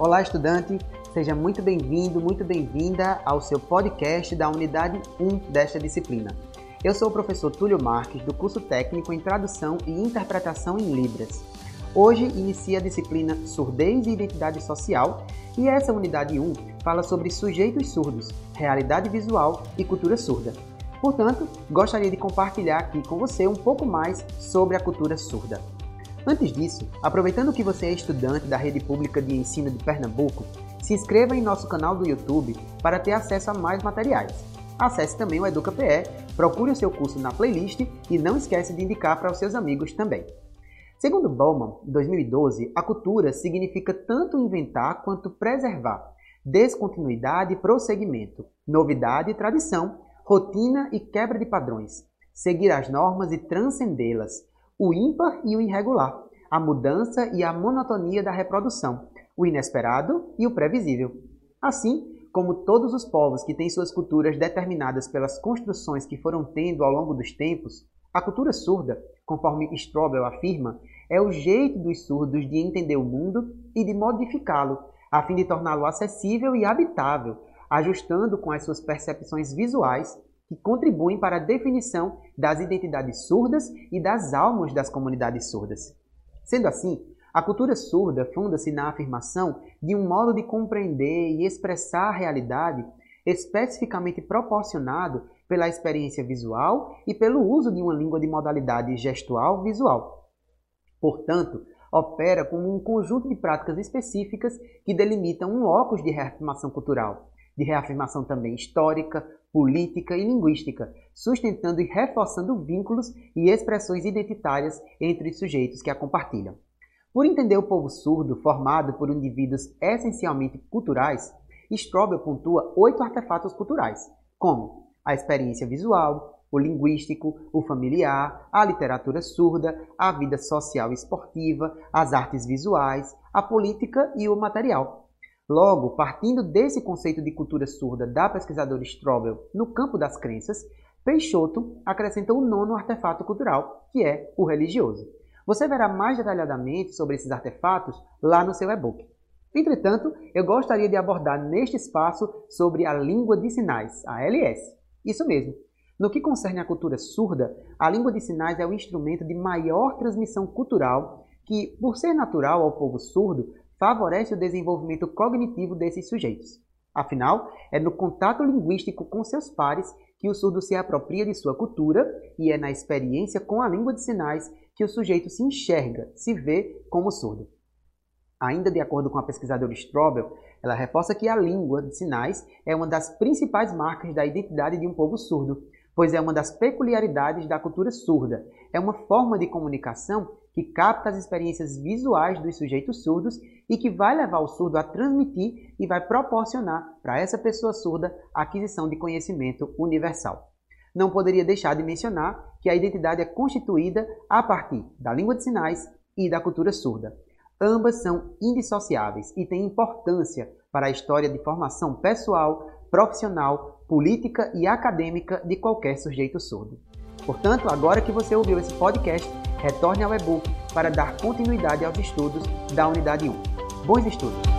Olá, estudante! Seja muito bem-vindo, muito bem-vinda ao seu podcast da unidade 1 desta disciplina. Eu sou o professor Túlio Marques, do curso técnico em Tradução e Interpretação em Libras. Hoje inicia a disciplina Surdez e Identidade Social e essa unidade 1 fala sobre sujeitos surdos, realidade visual e cultura surda. Portanto, gostaria de compartilhar aqui com você um pouco mais sobre a cultura surda. Antes disso, aproveitando que você é estudante da Rede Pública de Ensino de Pernambuco, se inscreva em nosso canal do YouTube para ter acesso a mais materiais. Acesse também o EducaPE, procure o seu curso na playlist e não esqueça de indicar para os seus amigos também. Segundo Bauman, 2012, a cultura significa tanto inventar quanto preservar, descontinuidade e prosseguimento, novidade e tradição, rotina e quebra de padrões, seguir as normas e transcendê-las, o ímpar e o irregular, a mudança e a monotonia da reprodução, o inesperado e o previsível. Assim, como todos os povos que têm suas culturas determinadas pelas construções que foram tendo ao longo dos tempos, a cultura surda, conforme Strobel afirma, é o jeito dos surdos de entender o mundo e de modificá-lo, a fim de torná-lo acessível e habitável, ajustando com as suas percepções visuais que contribuem para a definição das identidades surdas e das almas das comunidades surdas. Sendo assim, a cultura surda funda-se na afirmação de um modo de compreender e expressar a realidade especificamente proporcionado pela experiência visual e pelo uso de uma língua de modalidade gestual visual. Portanto, opera como um conjunto de práticas específicas que delimitam um locus de reafirmação cultural, de reafirmação também histórica, política e linguística, sustentando e reforçando vínculos e expressões identitárias entre os sujeitos que a compartilham. Por entender o povo surdo, formado por indivíduos essencialmente culturais, Strobel pontua oito artefatos culturais, como a experiência visual, o linguístico, o familiar, a literatura surda, a vida social e esportiva, as artes visuais, a política e o material. Logo, partindo desse conceito de cultura surda da pesquisadora Strobel no campo das crenças, Peixoto acrescenta o nono artefato cultural, que é o religioso. Você verá mais detalhadamente sobre esses artefatos lá no seu e-book. Entretanto, eu gostaria de abordar neste espaço sobre a língua de sinais, a LS. Isso mesmo. No que concerne à cultura surda, a língua de sinais é o instrumento de maior transmissão cultural que, por ser natural ao povo surdo, favorece o desenvolvimento cognitivo desses sujeitos. Afinal, é no contato linguístico com seus pares que o surdo se apropria de sua cultura e é na experiência com a língua de sinais que o sujeito se enxerga, se vê como surdo. Ainda de acordo com a pesquisadora Strobel, ela reforça que a língua de sinais é uma das principais marcas da identidade de um povo surdo, pois é uma das peculiaridades da cultura surda. É uma forma de comunicação que capta as experiências visuais dos sujeitos surdos e que vai levar o surdo a transmitir e vai proporcionar para essa pessoa surda a aquisição de conhecimento universal. Não poderia deixar de mencionar que a identidade é constituída a partir da língua de sinais e da cultura surda. Ambas são indissociáveis e têm importância para a história de formação pessoal, profissional, política e acadêmica de qualquer sujeito surdo. Portanto, agora que você ouviu esse podcast, retorne ao e-book para dar continuidade aos estudos da Unidade 1. Bons estudos!